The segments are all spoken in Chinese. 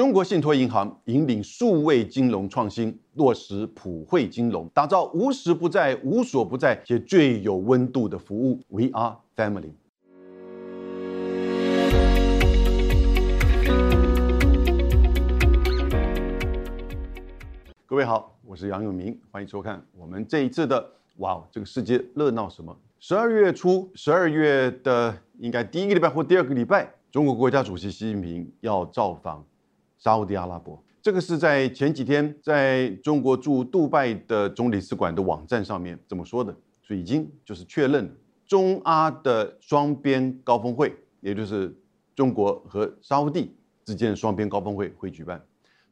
中国信托银行引领数位金融创新，落实普惠金融，打造无时不在、无所不在且最有温度的服务。We are family。各位好，我是杨永明，欢迎收看我们这一次的《哇，这个世界热闹什么》。十二月初，十二月的应该第一个礼拜或第二个礼拜，中国国家主席习近平要造访沙地阿拉伯。这个是在前几天在中国驻杜拜的总领事馆的网站上面这么说的，所以已经就是确认中阿的双边高峰会，也就是中国和沙地之间的双边高峰会会举办。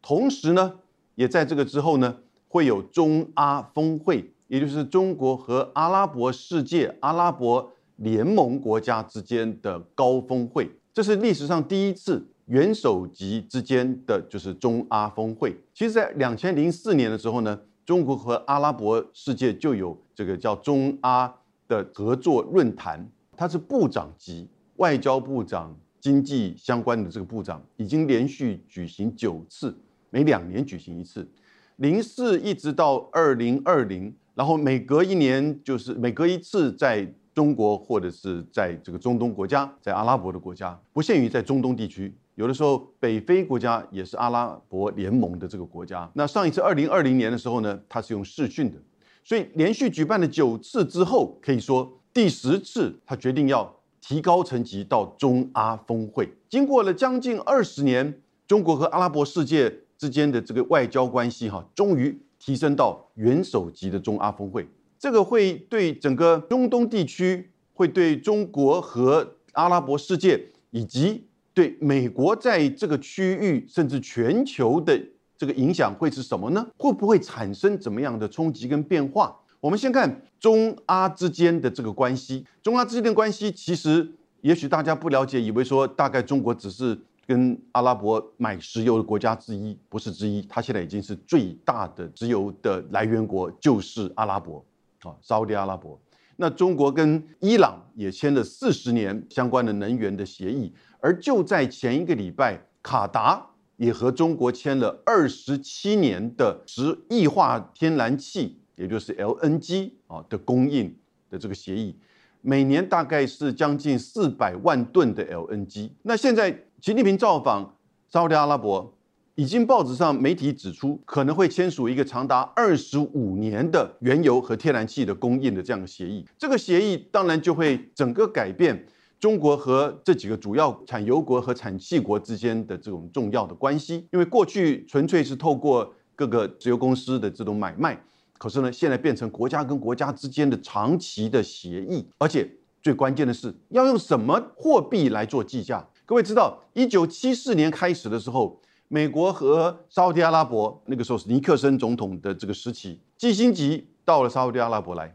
同时呢。也在这个之后呢，会有中阿峰会，也就是中国和阿拉伯世界、阿拉伯联盟国家之间的高峰会。这是历史上第一次元首级之间的就是中阿峰会。其实，在两千零四年的时候呢，中国和阿拉伯世界就有这个叫中阿的合作论坛，它是部长级，外交部长、经济相关的这个部长已经连续举行九次。每两年举行一次，零四一直到二零二零，然后每隔一年就是每隔一次，在中国或者是在这个中东国家，在阿拉伯的国家，不限于在中东地区，有的时候北非国家也是阿拉伯联盟的这个国家。那上一次二零二零年的时候呢，它是用视讯的，所以连续举办了九次之后，可以说第十次他决定要提高层级到中阿峰会。经过了将近二十年，中国和阿拉伯世界。之间的这个外交关系，哈，终于提升到元首级的中阿峰会。这个会对整个中东地区，会对中国和阿拉伯世界，以及对美国在这个区域甚至全球的这个影响会是什么呢？会不会产生怎么样的冲击跟变化？我们先看中阿之间的这个关系。中阿之间的关系，其实也许大家不了解，以为说大概中国只是。跟阿拉伯买石油的国家之一，不是之一，它现在已经是最大的石油的来源国，就是阿拉伯，啊，沙特阿拉伯。那中国跟伊朗也签了四十年相关的能源的协议，而就在前一个礼拜，卡达也和中国签了二十七年的石液化天然气，也就是 LNG 啊的供应的这个协议。每年大概是将近四百万吨的 LNG。那现在习近平造访沙特阿拉伯，已经报纸上媒体指出，可能会签署一个长达二十五年的原油和天然气的供应的这样的协议。这个协议当然就会整个改变中国和这几个主要产油国和产气国之间的这种重要的关系，因为过去纯粹是透过各个石油公司的这种买卖。可是呢，现在变成国家跟国家之间的长期的协议，而且最关键的是要用什么货币来做计价？各位知道，一九七四年开始的时候，美国和沙特阿拉伯那个时候是尼克森总统的这个时期，基辛吉到了沙特阿拉伯来，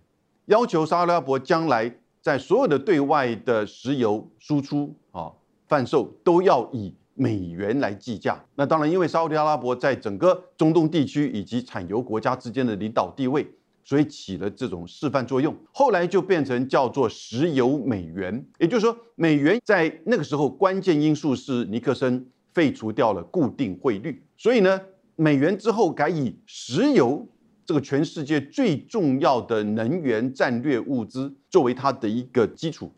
要求沙特阿拉伯将来在所有的对外的石油输出啊贩售都要以。美元来计价，那当然，因为沙特阿拉伯在整个中东地区以及产油国家之间的领导地位，所以起了这种示范作用。后来就变成叫做石油美元，也就是说，美元在那个时候关键因素是尼克森废除掉了固定汇率，所以呢，美元之后改以石油这个全世界最重要的能源战略物资作为它的一个基础，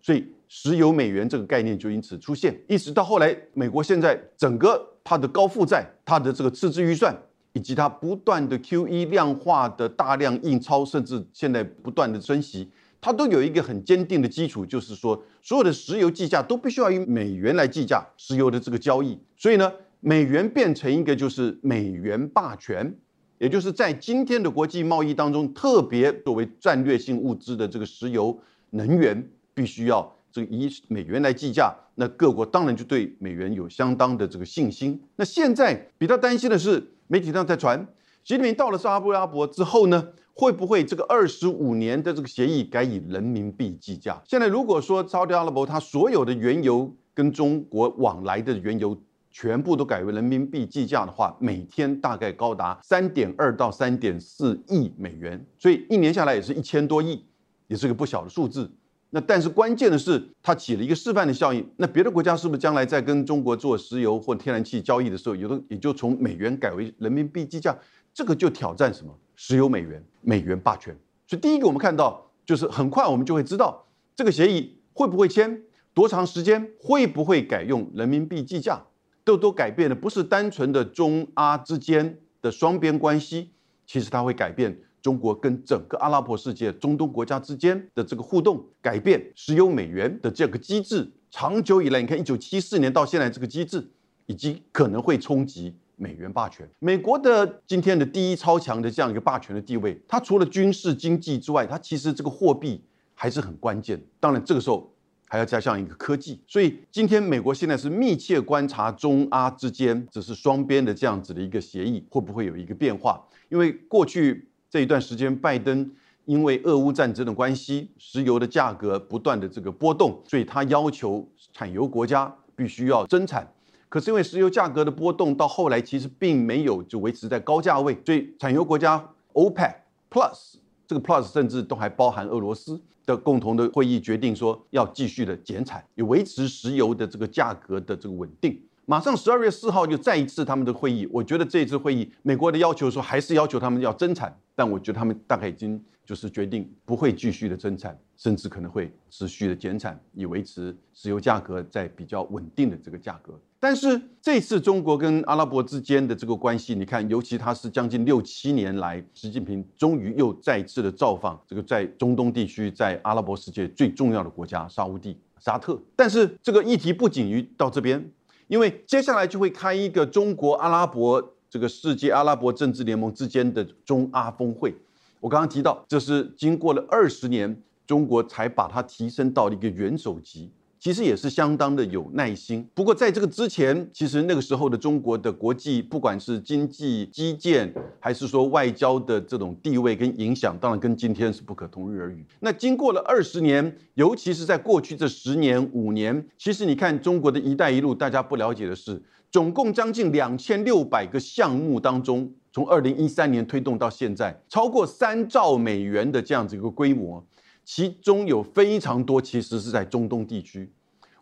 所以。石油美元这个概念就因此出现，一直到后来，美国现在整个它的高负债、它的这个赤字预算，以及它不断的 QE 量化的大量印钞，甚至现在不断的升息，它都有一个很坚定的基础，就是说所有的石油计价都必须要以美元来计价石油的这个交易。所以呢，美元变成一个就是美元霸权，也就是在今天的国际贸易当中，特别作为战略性物资的这个石油能源，必须要。这个以美元来计价，那各国当然就对美元有相当的这个信心。那现在比较担心的是，媒体上在传，习近平到了沙特阿拉伯之后呢，会不会这个二十五年的这个协议改以人民币计价？现在如果说沙特阿拉伯它所有的原油跟中国往来的原油全部都改为人民币计价的话，每天大概高达三点二到三点四亿美元，所以一年下来也是一千多亿，也是个不小的数字。那但是关键的是，它起了一个示范的效应。那别的国家是不是将来在跟中国做石油或天然气交易的时候，有的也就从美元改为人民币计价？这个就挑战什么？石油美元、美元霸权。所以第一个我们看到，就是很快我们就会知道这个协议会不会签，多长时间，会不会改用人民币计价，都都改变的不是单纯的中阿之间的双边关系，其实它会改变。中国跟整个阿拉伯世界、中东国家之间的这个互动，改变石油美元的这个机制，长久以来，你看一九七四年到现在这个机制，以及可能会冲击美元霸权。美国的今天的第一超强的这样一个霸权的地位，它除了军事经济之外，它其实这个货币还是很关键。当然，这个时候还要加上一个科技。所以今天美国现在是密切观察中阿之间，只是双边的这样子的一个协议会不会有一个变化？因为过去。这一段时间，拜登因为俄乌战争的关系，石油的价格不断的这个波动，所以他要求产油国家必须要增产。可是因为石油价格的波动，到后来其实并没有就维持在高价位，所以产油国家 OPEC Plus 这个 Plus 甚至都还包含俄罗斯的共同的会议决定说要继续的减产，以维持石油的这个价格的这个稳定。马上十二月四号就再一次他们的会议，我觉得这一次会议，美国的要求说还是要求他们要增产，但我觉得他们大概已经就是决定不会继续的增产，甚至可能会持续的减产，以维持石油价格在比较稳定的这个价格。但是这次中国跟阿拉伯之间的这个关系，你看，尤其他是将近六七年来，习近平终于又再次的造访这个在中东地区，在阿拉伯世界最重要的国家沙地、沙特。但是这个议题不仅于到这边。因为接下来就会开一个中国阿拉伯这个世界阿拉伯政治联盟之间的中阿峰会，我刚刚提到，这是经过了二十年，中国才把它提升到了一个元首级。其实也是相当的有耐心。不过在这个之前，其实那个时候的中国的国际，不管是经济基建，还是说外交的这种地位跟影响，当然跟今天是不可同日而语。那经过了二十年，尤其是在过去这十年五年，其实你看中国的一带一路，大家不了解的是，总共将近两千六百个项目当中，从二零一三年推动到现在，超过三兆美元的这样子一个规模。其中有非常多其实是在中东地区。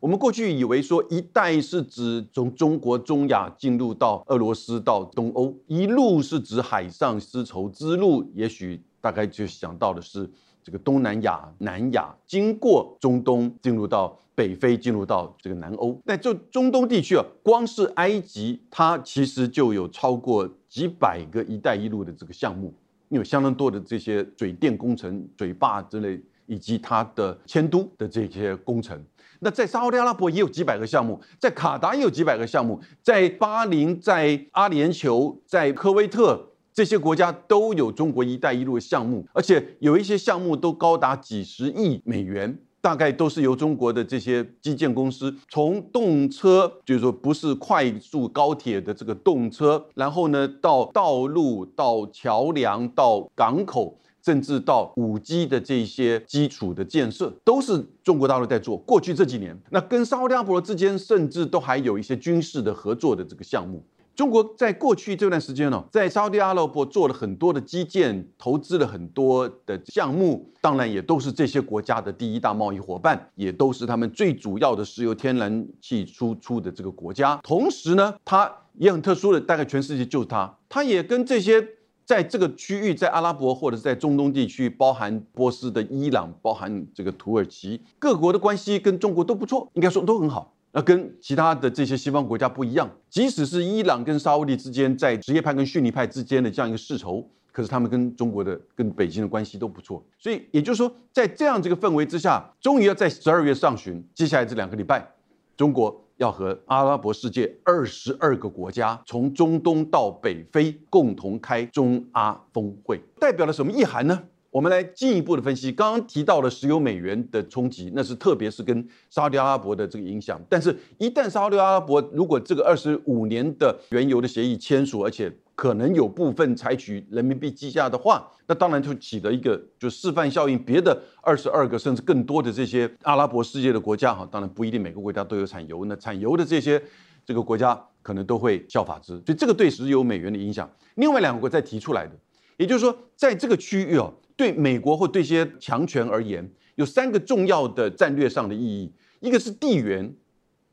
我们过去以为说“一带”是指从中国、中亚进入到俄罗斯到东欧，“一路”是指海上丝绸之路，也许大概就想到的是这个东南亚、南亚，经过中东进入到北非，进入到这个南欧。那就中东地区啊，光是埃及，它其实就有超过几百个“一带一路”的这个项目，有相当多的这些水电工程、水坝之类。以及它的迁都的这些工程，那在沙特阿拉伯也有几百个项目，在卡达也有几百个项目，在巴林、在阿联酋、在科威特这些国家都有中国“一带一路”的项目，而且有一些项目都高达几十亿美元，大概都是由中国的这些基建公司从动车，就是说不是快速高铁的这个动车，然后呢到道路、到桥梁、到港口。甚至到五 G 的这些基础的建设，都是中国大陆在做。过去这几年，那跟沙特阿拉伯之间，甚至都还有一些军事的合作的这个项目。中国在过去这段时间呢，在沙特阿拉伯做了很多的基建，投资了很多的项目，当然也都是这些国家的第一大贸易伙伴，也都是他们最主要的石油天然气输出的这个国家。同时呢，它也很特殊的，大概全世界就是它，它也跟这些。在这个区域，在阿拉伯或者是在中东地区，包含波斯的伊朗，包含这个土耳其，各国的关系跟中国都不错，应该说都很好。那跟其他的这些西方国家不一样，即使是伊朗跟沙地之间在什叶派跟逊尼派之间的这样一个世仇，可是他们跟中国的、跟北京的关系都不错。所以也就是说，在这样这个氛围之下，终于要在十二月上旬，接下来这两个礼拜，中国。要和阿拉伯世界二十二个国家，从中东到北非，共同开中阿峰会，代表了什么意涵呢？我们来进一步的分析。刚刚提到了石油美元的冲击，那是特别是跟沙特阿拉伯的这个影响。但是，一旦沙特阿拉伯如果这个二十五年的原油的协议签署，而且可能有部分采取人民币计价的话，那当然就起了一个就示范效应。别的二十二个甚至更多的这些阿拉伯世界的国家，哈，当然不一定每个国家都有产油，那产油的这些这个国家可能都会效法之。所以这个对石油美元的影响，另外两个国再提出来的，也就是说，在这个区域哦，对美国或对一些强权而言，有三个重要的战略上的意义，一个是地缘，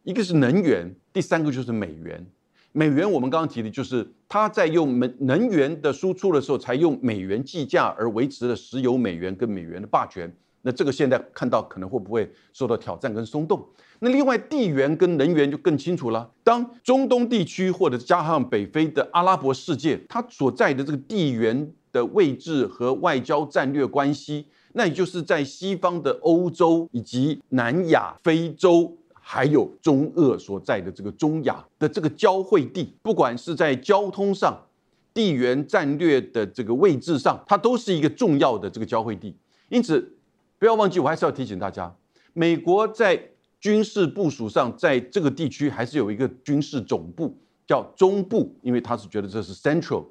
一个是能源，第三个就是美元。美元我们刚刚提的就是它在用能能源的输出的时候，才用美元计价而维持了石油美元跟美元的霸权。那这个现在看到可能会不会受到挑战跟松动？那另外地缘跟能源就更清楚了。当中东地区或者加上北非的阿拉伯世界，它所在的这个地缘的位置和外交战略关系，那也就是在西方的欧洲以及南亚、非洲。还有中俄所在的这个中亚的这个交汇地，不管是在交通上、地缘战略的这个位置上，它都是一个重要的这个交汇地。因此，不要忘记，我还是要提醒大家，美国在军事部署上，在这个地区还是有一个军事总部，叫中部，因为他是觉得这是 central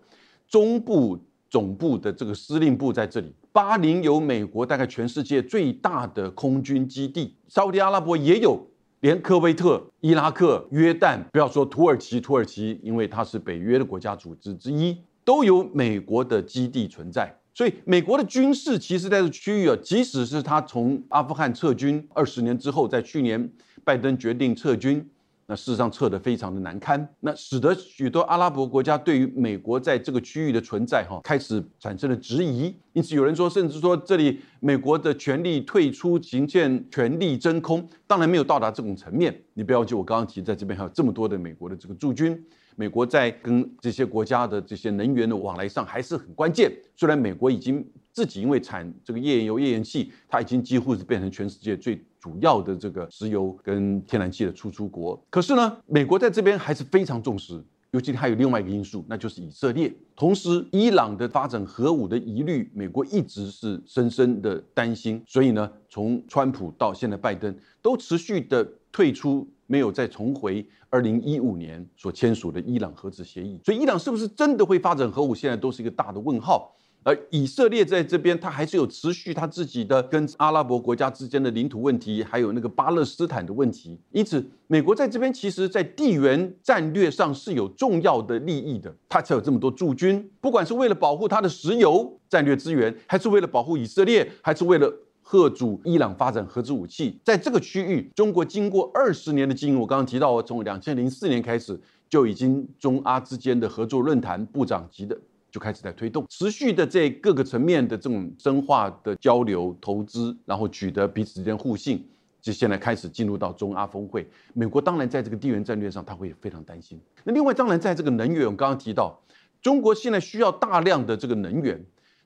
中部总部的这个司令部在这里。巴林有美国大概全世界最大的空军基地，沙特阿拉伯也有。连科威特、伊拉克、约旦，不要说土耳其，土耳其因为它是北约的国家组织之一，都有美国的基地存在。所以，美国的军事其实在这区域啊，即使是他从阿富汗撤军二十年之后，在去年拜登决定撤军。那事实上撤得非常的难堪，那使得许多阿拉伯国家对于美国在这个区域的存在哈开始产生了质疑，因此有人说，甚至说这里美国的权力退出，形现权力真空，当然没有到达这种层面。你不要记我刚刚提，在这边还有这么多的美国的这个驻军。美国在跟这些国家的这些能源的往来上还是很关键。虽然美国已经自己因为产这个页岩油、页岩气，它已经几乎是变成全世界最主要的这个石油跟天然气的输出国。可是呢，美国在这边还是非常重视，尤其还有另外一个因素，那就是以色列。同时，伊朗的发展核武的疑虑，美国一直是深深的担心。所以呢，从川普到现在拜登，都持续的退出。没有再重回二零一五年所签署的伊朗核子协议，所以伊朗是不是真的会发展核武，现在都是一个大的问号。而以色列在这边，它还是有持续它自己的跟阿拉伯国家之间的领土问题，还有那个巴勒斯坦的问题。因此，美国在这边其实，在地缘战略上是有重要的利益的，它才有这么多驻军，不管是为了保护它的石油战略资源，还是为了保护以色列，还是为了。贺主伊朗发展核子武器，在这个区域，中国经过二十年的经营，我刚刚提到，从两千零四年开始就已经中阿之间的合作论坛部长级的就开始在推动，持续的在各个层面的这种深化的交流、投资，然后取得彼此之间互信，就现在开始进入到中阿峰会。美国当然在这个地缘战略上，他会非常担心。那另外，当然在这个能源，我刚刚提到，中国现在需要大量的这个能源。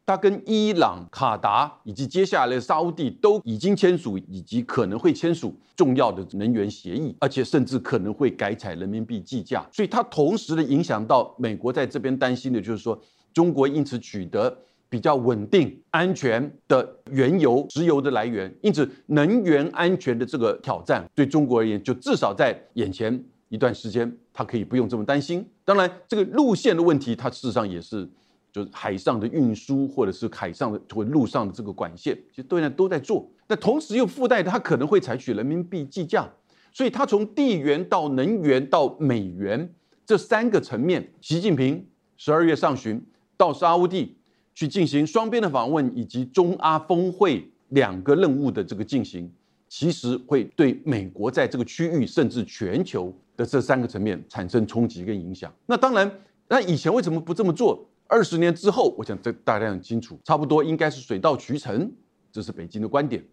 它跟伊朗、卡达以及接下来的沙地都已经签署，以及可能会签署重要的能源协议，而且甚至可能会改采人民币计价。所以它同时的影响到美国在这边担心的就是说，中国因此取得比较稳定、安全的原油、石油的来源，因此能源安全的这个挑战对中国而言，就至少在眼前一段时间，它可以不用这么担心。当然，这个路线的问题，它事实上也是。就是海上的运输，或者是海上的或陆上的这个管线，其实都在都在做。但同时又附带，它可能会采取人民币计价，所以它从地缘到能源到美元这三个层面，习近平十二月上旬到沙乌地去进行双边的访问，以及中阿峰会两个任务的这个进行，其实会对美国在这个区域甚至全球的这三个层面产生冲击跟影响。那当然，那以前为什么不这么做？二十年之后，我想这大家很清楚，差不多应该是水到渠成，这是北京的观点。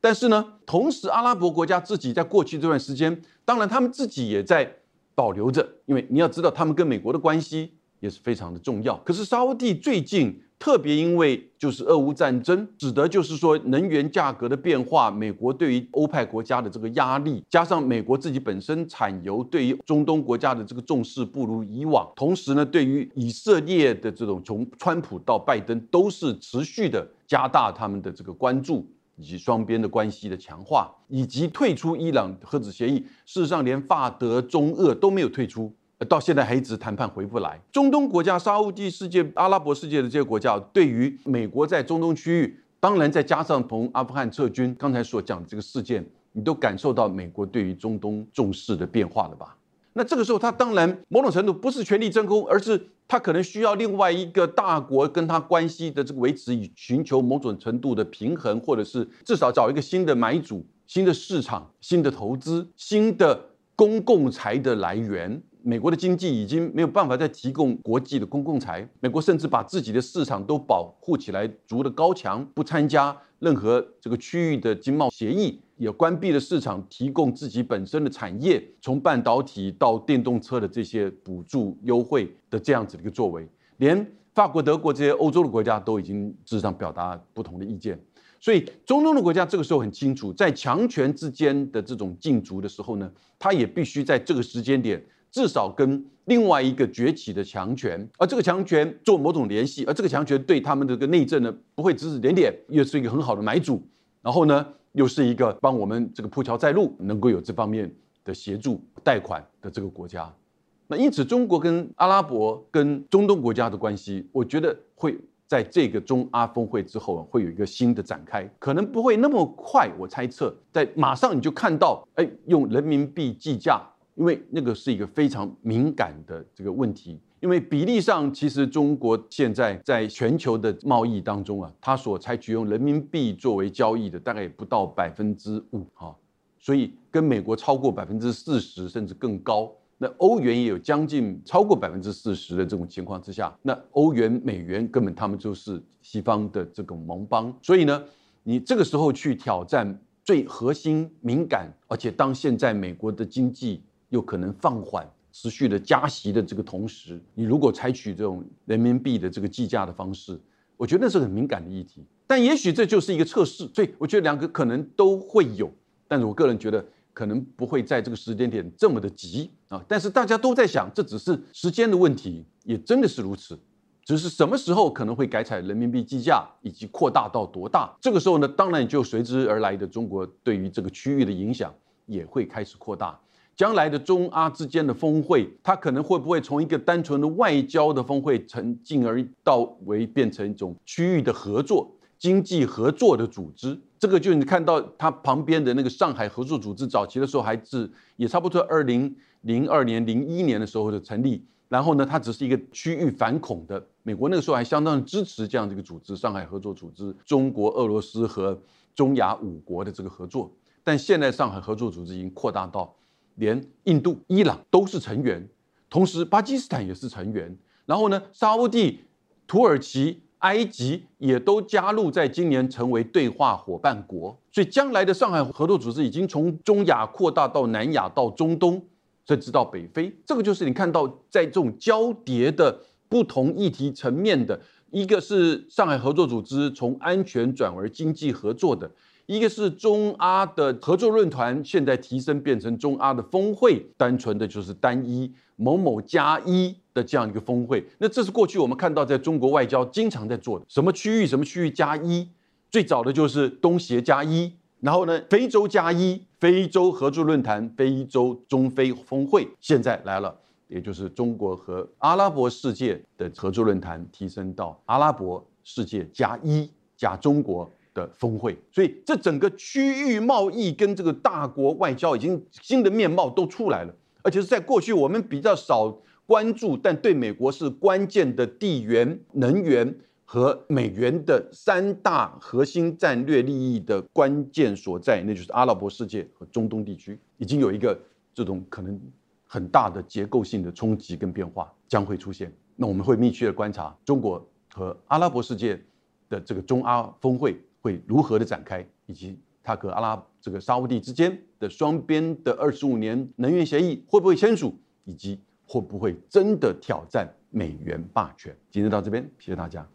但是呢，同时阿拉伯国家自己在过去这段时间，当然他们自己也在保留着，因为你要知道，他们跟美国的关系也是非常的重要。可是沙地最近。特别因为就是俄乌战争，使得就是说能源价格的变化，美国对于欧派国家的这个压力，加上美国自己本身产油对于中东国家的这个重视不如以往，同时呢，对于以色列的这种从川普到拜登都是持续的加大他们的这个关注，以及双边的关系的强化，以及退出伊朗核子协议，事实上连法德中俄都没有退出。到现在还一直谈判回不来。中东国家、沙地世界、阿拉伯世界的这些国家，对于美国在中东区域，当然再加上从阿富汗撤军，刚才所讲的这个事件，你都感受到美国对于中东重视的变化了吧？那这个时候，他当然某种程度不是全力真空，而是他可能需要另外一个大国跟他关系的这个维持，以寻求某种程度的平衡，或者是至少找一个新的买主、新的市场、新的投资、新的公共财的来源。美国的经济已经没有办法再提供国际的公共财，美国甚至把自己的市场都保护起来，筑了高墙，不参加任何这个区域的经贸协议，也关闭了市场，提供自己本身的产业，从半导体到电动车的这些补助优惠的这样子的一个作为，连法国、德国这些欧洲的国家都已经事实上表达不同的意见，所以中东的国家这个时候很清楚，在强权之间的这种竞逐的时候呢，他也必须在这个时间点。至少跟另外一个崛起的强权，而这个强权做某种联系，而这个强权对他们这个内政呢不会指指点点，又是一个很好的买主，然后呢又是一个帮我们这个铺桥在路，能够有这方面的协助贷款的这个国家。那因此，中国跟阿拉伯跟中东国家的关系，我觉得会在这个中阿峰会之后会有一个新的展开，可能不会那么快。我猜测，在马上你就看到，哎，用人民币计价。因为那个是一个非常敏感的这个问题，因为比例上，其实中国现在在全球的贸易当中啊，它所采取用人民币作为交易的大概也不到百分之五哈，所以跟美国超过百分之四十甚至更高，那欧元也有将近超过百分之四十的这种情况之下，那欧元、美元根本他们就是西方的这种盟邦，所以呢，你这个时候去挑战最核心敏感，而且当现在美国的经济。又可能放缓持续的加息的这个同时，你如果采取这种人民币的这个计价的方式，我觉得那是很敏感的议题。但也许这就是一个测试，所以我觉得两个可能都会有。但是我个人觉得可能不会在这个时间点这么的急啊。但是大家都在想，这只是时间的问题，也真的是如此。只是什么时候可能会改采人民币计价，以及扩大到多大？这个时候呢，当然就随之而来的中国对于这个区域的影响也会开始扩大。将来的中阿之间的峰会，它可能会不会从一个单纯的外交的峰会，成进而到为变成一种区域的合作、经济合作的组织？这个就你看到它旁边的那个上海合作组织，早期的时候还是也差不多二零零二年、零一年的时候的成立。然后呢，它只是一个区域反恐的，美国那个时候还相当支持这样的一个组织——上海合作组织，中国、俄罗斯和中亚五国的这个合作。但现在上海合作组织已经扩大到。连印度、伊朗都是成员，同时巴基斯坦也是成员。然后呢，沙地、土耳其、埃及也都加入，在今年成为对话伙伴国。所以，将来的上海合作组织已经从中亚扩大到南亚、到中东，甚至到北非。这个就是你看到在这种交叠的不同议题层面的，一个是上海合作组织从安全转而经济合作的。一个是中阿的合作论坛，现在提升变成中阿的峰会，单纯的就是单一某某加一的这样一个峰会。那这是过去我们看到在中国外交经常在做的，什么区域什么区域加一，最早的就是东协加一，然后呢非洲加一，非洲合作论坛、非洲中非峰会，现在来了，也就是中国和阿拉伯世界的合作论坛提升到阿拉伯世界加一加中国。的峰会，所以这整个区域贸易跟这个大国外交已经新的面貌都出来了，而且是在过去我们比较少关注，但对美国是关键的地缘、能源和美元的三大核心战略利益的关键所在，那就是阿拉伯世界和中东地区，已经有一个这种可能很大的结构性的冲击跟变化将会出现。那我们会密切的观察中国和阿拉伯世界的这个中阿峰会。会如何的展开，以及他和阿拉这个沙地之间的双边的二十五年能源协议会不会签署，以及会不会真的挑战美元霸权？今天到这边，谢谢大家。